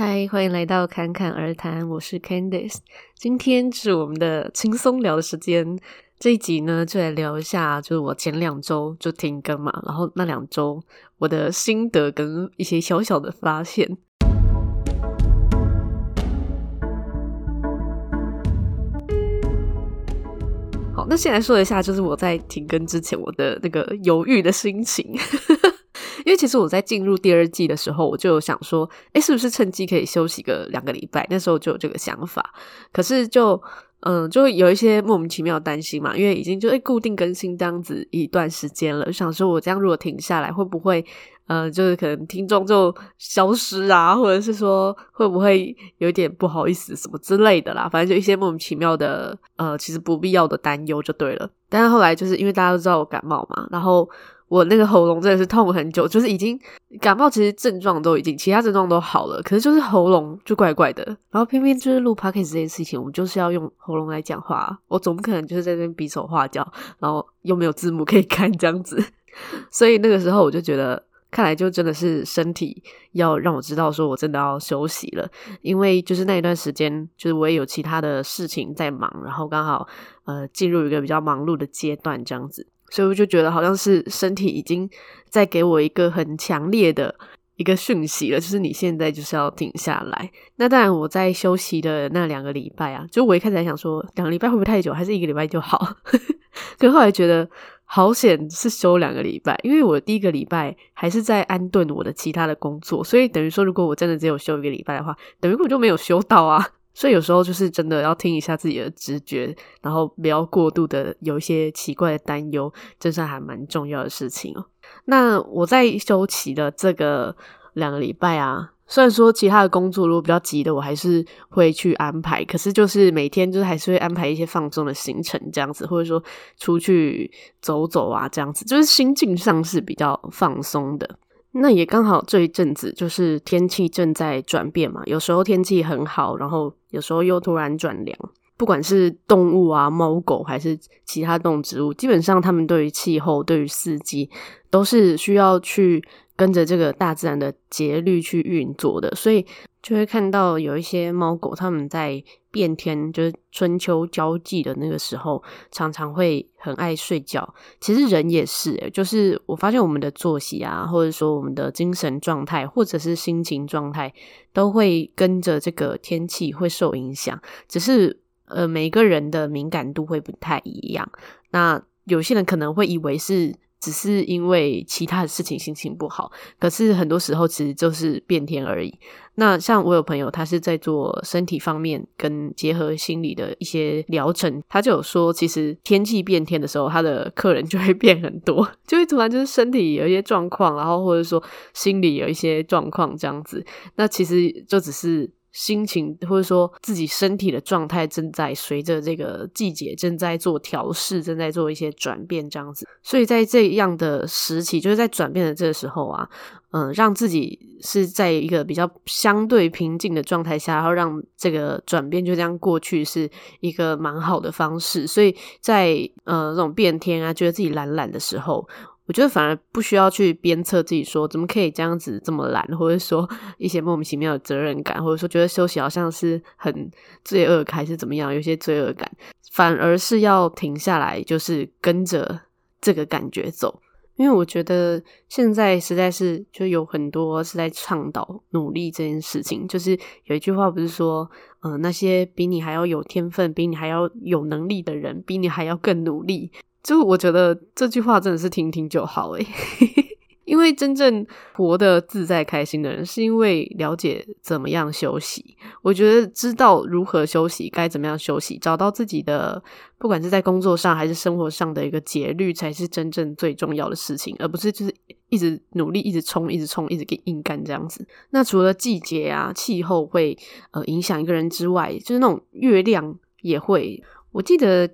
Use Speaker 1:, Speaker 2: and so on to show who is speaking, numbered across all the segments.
Speaker 1: 嗨，欢迎来到侃侃而谈，我是 Candice。今天是我们的轻松聊的时间。这一集呢，就来聊一下，就是我前两周就停更嘛，然后那两周我的心得跟一些小小的发现。好，那先来说一下，就是我在停更之前我的那个犹豫的心情。因为其实我在进入第二季的时候，我就有想说，诶，是不是趁机可以休息个两个礼拜？那时候就有这个想法。可是就嗯，就有一些莫名其妙担心嘛，因为已经就诶固定更新这样子一段时间了，就想说我这样如果停下来，会不会呃，就是可能听众就消失啊，或者是说会不会有点不好意思什么之类的啦？反正就一些莫名其妙的呃，其实不必要的担忧就对了。但是后来就是因为大家都知道我感冒嘛，然后。我那个喉咙真的是痛很久，就是已经感冒，其实症状都已经，其他症状都好了，可是就是喉咙就怪怪的。然后偏偏就是录 podcast 这件事情，我们就是要用喉咙来讲话，我总不可能就是在那边比手画脚，然后又没有字幕可以看这样子。所以那个时候我就觉得，看来就真的是身体要让我知道说我真的要休息了，因为就是那一段时间，就是我也有其他的事情在忙，然后刚好呃进入一个比较忙碌的阶段这样子。所以我就觉得好像是身体已经在给我一个很强烈的一个讯息了，就是你现在就是要停下来。那当然，我在休息的那两个礼拜啊，就我一开始还想说两个礼拜会不会太久，还是一个礼拜就好？可后来觉得好险是休两个礼拜，因为我第一个礼拜还是在安顿我的其他的工作，所以等于说如果我真的只有休一个礼拜的话，等于我就没有休到啊。所以有时候就是真的要听一下自己的直觉，然后不要过度的有一些奇怪的担忧，这是还蛮重要的事情哦。那我在休息的这个两个礼拜啊，虽然说其他的工作如果比较急的，我还是会去安排，可是就是每天就是还是会安排一些放松的行程这样子，或者说出去走走啊这样子，就是心境上是比较放松的。那也刚好这一阵子就是天气正在转变嘛，有时候天气很好，然后有时候又突然转凉。不管是动物啊、猫狗还是其他动植物，基本上它们对于气候、对于四季都是需要去跟着这个大自然的节律去运作的，所以就会看到有一些猫狗它们在。变天就是春秋交际的那个时候，常常会很爱睡觉。其实人也是，诶，就是我发现我们的作息啊，或者说我们的精神状态，或者是心情状态，都会跟着这个天气会受影响。只是呃，每个人的敏感度会不太一样。那有些人可能会以为是。只是因为其他的事情心情不好，可是很多时候其实就是变天而已。那像我有朋友，他是在做身体方面跟结合心理的一些疗程，他就有说，其实天气变天的时候，他的客人就会变很多，就会突然就是身体有一些状况，然后或者说心理有一些状况这样子。那其实就只是。心情或者说自己身体的状态正在随着这个季节正在做调试，正在做一些转变，这样子。所以在这样的时期，就是在转变的这个时候啊，嗯，让自己是在一个比较相对平静的状态下，然后让这个转变就这样过去，是一个蛮好的方式。所以在呃这种变天啊，觉得自己懒懒的时候。我觉得反而不需要去鞭策自己说怎么可以这样子这么懒，或者说 一些莫名其妙的责任感，或者说觉得休息好像是很罪恶，还是怎么样，有些罪恶感，反而是要停下来，就是跟着这个感觉走。因为我觉得现在实在是就有很多是在倡导努力这件事情，就是有一句话不是说，嗯、那些比你还要有天分、比你还要有能力的人，比你还要更努力。就我觉得这句话真的是听听就好诶，因为真正活得自在开心的人，是因为了解怎么样休息。我觉得知道如何休息，该怎么样休息，找到自己的不管是在工作上还是生活上的一个节律，才是真正最重要的事情，而不是就是一直努力、一直冲、一直冲、一直给硬干这样子。那除了季节啊、气候会呃影响一个人之外，就是那种月亮也会。我记得。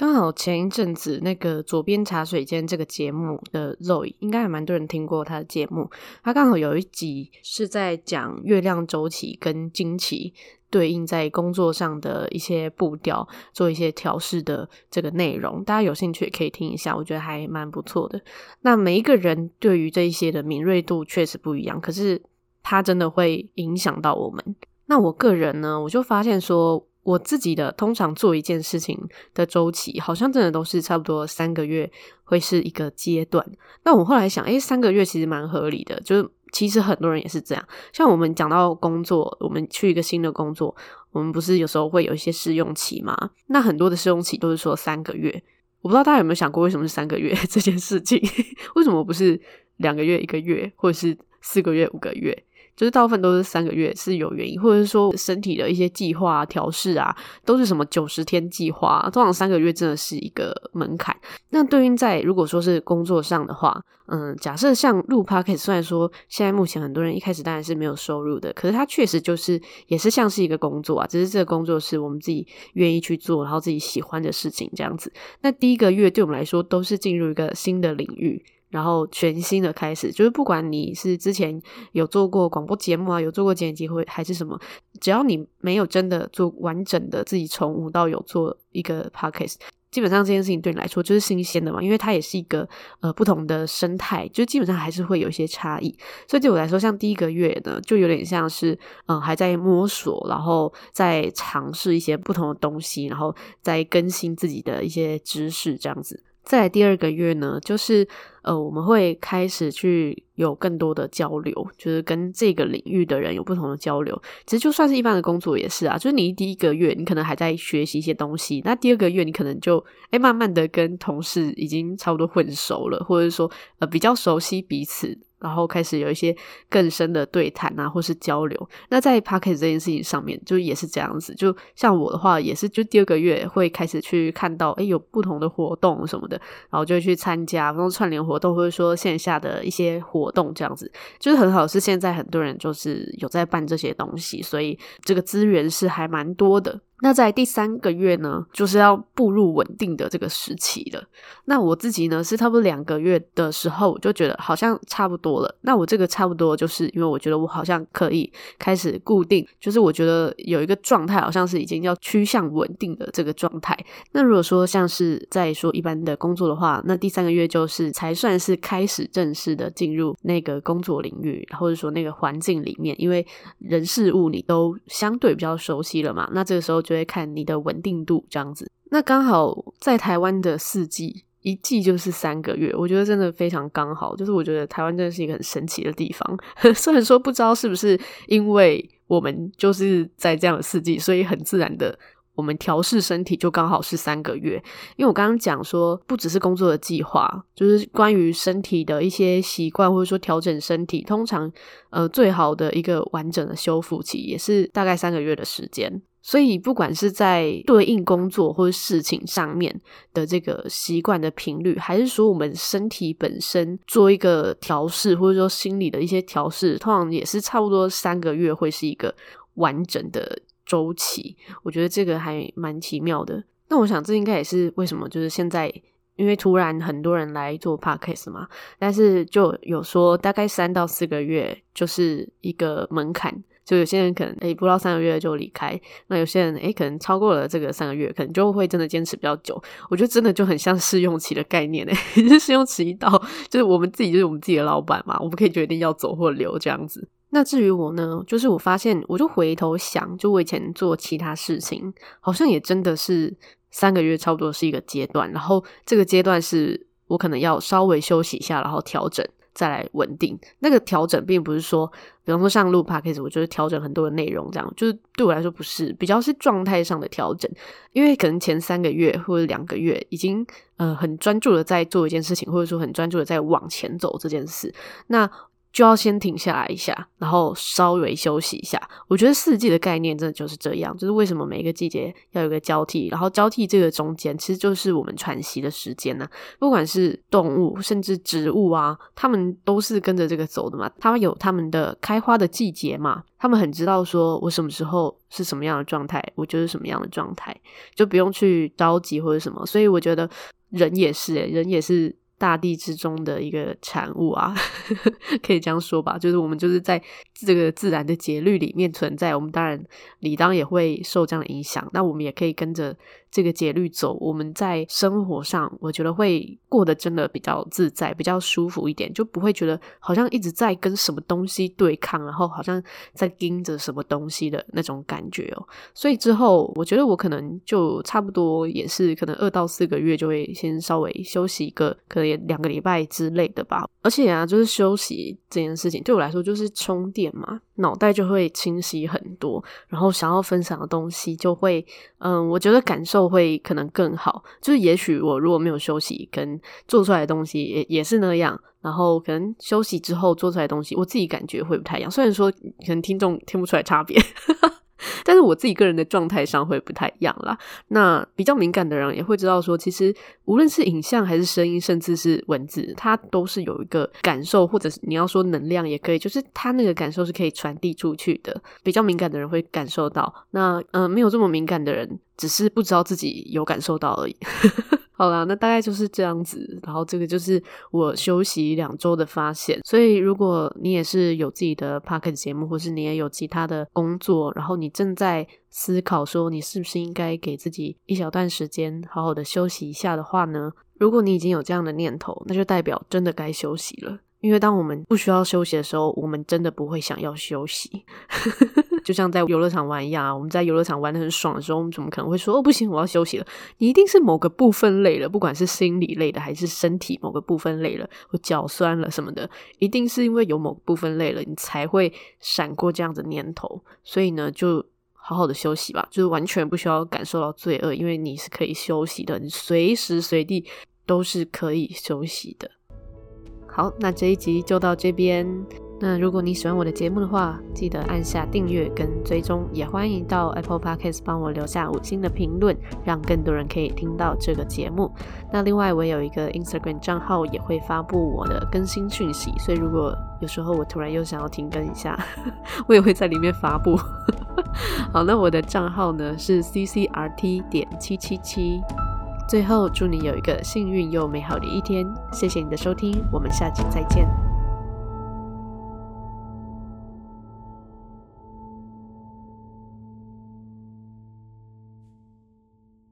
Speaker 1: 刚好前一阵子那个左边茶水间这个节目的 Zoe，应该还蛮多人听过他的节目。他刚好有一集是在讲月亮周期跟经期对应在工作上的一些步调，做一些调试的这个内容。大家有兴趣也可以听一下，我觉得还蛮不错的。那每一个人对于这一些的敏锐度确实不一样，可是它真的会影响到我们。那我个人呢，我就发现说，我自己的通常做一件事情的周期，好像真的都是差不多三个月会是一个阶段。那我后来想，诶，三个月其实蛮合理的，就是其实很多人也是这样。像我们讲到工作，我们去一个新的工作，我们不是有时候会有一些试用期吗？那很多的试用期都是说三个月。我不知道大家有没有想过，为什么是三个月 这件事情？为什么不是两个月、一个月，或者是四个月、五个月？就是大部分都是三个月是有原因，或者是说身体的一些计划、调试啊，都是什么九十天计划，通常三个月真的是一个门槛。那对应在如果说是工作上的话，嗯，假设像录 Podcast，虽然说现在目前很多人一开始当然是没有收入的，可是它确实就是也是像是一个工作啊，只是这个工作是我们自己愿意去做，然后自己喜欢的事情这样子。那第一个月对我们来说都是进入一个新的领域。然后全新的开始，就是不管你是之前有做过广播节目啊，有做过剪辑会还是什么，只要你没有真的做完整的自己从无到有做一个 podcast，基本上这件事情对你来说就是新鲜的嘛，因为它也是一个呃不同的生态，就基本上还是会有一些差异。所以对我来说，像第一个月呢，就有点像是嗯、还在摸索，然后在尝试一些不同的东西，然后再更新自己的一些知识这样子。再来第二个月呢，就是呃，我们会开始去有更多的交流，就是跟这个领域的人有不同的交流。其实就算是一般的工作也是啊，就是你第一个月你可能还在学习一些东西，那第二个月你可能就诶慢慢的跟同事已经差不多混熟了，或者说呃比较熟悉彼此。然后开始有一些更深的对谈啊，或是交流。那在 Podcast 这件事情上面，就也是这样子。就像我的话，也是就第二个月会开始去看到，诶，有不同的活动什么的，然后就去参加，比如说串联活动，或者说线下的一些活动这样子。就是很好，是现在很多人就是有在办这些东西，所以这个资源是还蛮多的。那在第三个月呢，就是要步入稳定的这个时期了。那我自己呢，是差不多两个月的时候，我就觉得好像差不多了。那我这个差不多，就是因为我觉得我好像可以开始固定，就是我觉得有一个状态，好像是已经要趋向稳定的这个状态。那如果说像是在说一般的工作的话，那第三个月就是才算是开始正式的进入那个工作领域，或者说那个环境里面，因为人事物你都相对比较熟悉了嘛。那这个时候。就会看你的稳定度这样子，那刚好在台湾的四季，一季就是三个月，我觉得真的非常刚好。就是我觉得台湾真的是一个很神奇的地方，虽然说不知道是不是因为我们就是在这样的四季，所以很自然的。我们调试身体就刚好是三个月，因为我刚刚讲说，不只是工作的计划，就是关于身体的一些习惯，或者说调整身体，通常呃最好的一个完整的修复期也是大概三个月的时间。所以不管是在对应工作或者事情上面的这个习惯的频率，还是说我们身体本身做一个调试，或者说心理的一些调试，通常也是差不多三个月会是一个完整的。周期，我觉得这个还蛮奇妙的。那我想，这应该也是为什么，就是现在因为突然很多人来做 podcast 嘛，但是就有说大概三到四个月就是一个门槛，就有些人可能诶不到三个月就离开，那有些人诶可能超过了这个三个月，可能就会真的坚持比较久。我觉得真的就很像试用期的概念诶，试用期一到，就是我们自己就是我们自己的老板嘛，我们可以决定要走或留这样子。那至于我呢，就是我发现，我就回头想，就我以前做其他事情，好像也真的是三个月差不多是一个阶段，然后这个阶段是我可能要稍微休息一下，然后调整再来稳定。那个调整并不是说，比方说像录 podcast，我就是调整很多的内容，这样就是对我来说不是，比较是状态上的调整，因为可能前三个月或者两个月已经呃很专注的在做一件事情，或者说很专注的在往前走这件事，那。就要先停下来一下，然后稍微休息一下。我觉得四季的概念真的就是这样，就是为什么每一个季节要有个交替，然后交替这个中间其实就是我们喘息的时间呢、不管是动物，甚至植物啊，它们都是跟着这个走的嘛。它们有它们的开花的季节嘛，它们很知道说我什么时候是什么样的状态，我就是什么样的状态，就不用去着急或者什么。所以我觉得人也是、欸，人也是。大地之中的一个产物啊，可以这样说吧。就是我们就是在这个自然的节律里面存在，我们当然理当也会受这样的影响。那我们也可以跟着这个节律走，我们在生活上，我觉得会过得真的比较自在，比较舒服一点，就不会觉得好像一直在跟什么东西对抗，然后好像在盯着什么东西的那种感觉哦。所以之后，我觉得我可能就差不多也是可能二到四个月就会先稍微休息一个，可能。两个礼拜之类的吧，而且啊，就是休息这件事情对我来说就是充电嘛，脑袋就会清晰很多，然后想要分享的东西就会，嗯，我觉得感受会可能更好。就是也许我如果没有休息，跟做出来的东西也也是那样，然后可能休息之后做出来的东西，我自己感觉会不太一样。虽然说可能听众听不出来差别。但是我自己个人的状态上会不太一样啦。那比较敏感的人也会知道说，其实无论是影像还是声音，甚至是文字，它都是有一个感受，或者是你要说能量也可以，就是它那个感受是可以传递出去的。比较敏感的人会感受到，那嗯、没有这么敏感的人，只是不知道自己有感受到而已。好啦，那大概就是这样子。然后这个就是我休息两周的发现。所以如果你也是有自己的 podcast 节目，或是你也有其他的工作，然后你正在思考说你是不是应该给自己一小段时间好好的休息一下的话呢？如果你已经有这样的念头，那就代表真的该休息了。因为当我们不需要休息的时候，我们真的不会想要休息。就像在游乐场玩一样啊，我们在游乐场玩的很爽的时候，我们怎么可能会说哦，不行，我要休息了？你一定是某个部分累了，不管是心理累的还是身体某个部分累了，或脚酸了什么的，一定是因为有某个部分累了，你才会闪过这样的念头。所以呢，就好好的休息吧，就是完全不需要感受到罪恶，因为你是可以休息的，你随时随地都是可以休息的。好，那这一集就到这边。那如果你喜欢我的节目的话，记得按下订阅跟追踪，也欢迎到 Apple Podcast 帮我留下五星的评论，让更多人可以听到这个节目。那另外，我有一个 Instagram 账号，也会发布我的更新讯息，所以如果有时候我突然又想要停更一下，我也会在里面发布。好，那我的账号呢是 CCRT 点七七七。最后，祝你有一个幸运又美好的一天。谢谢你的收听，我们下期再见。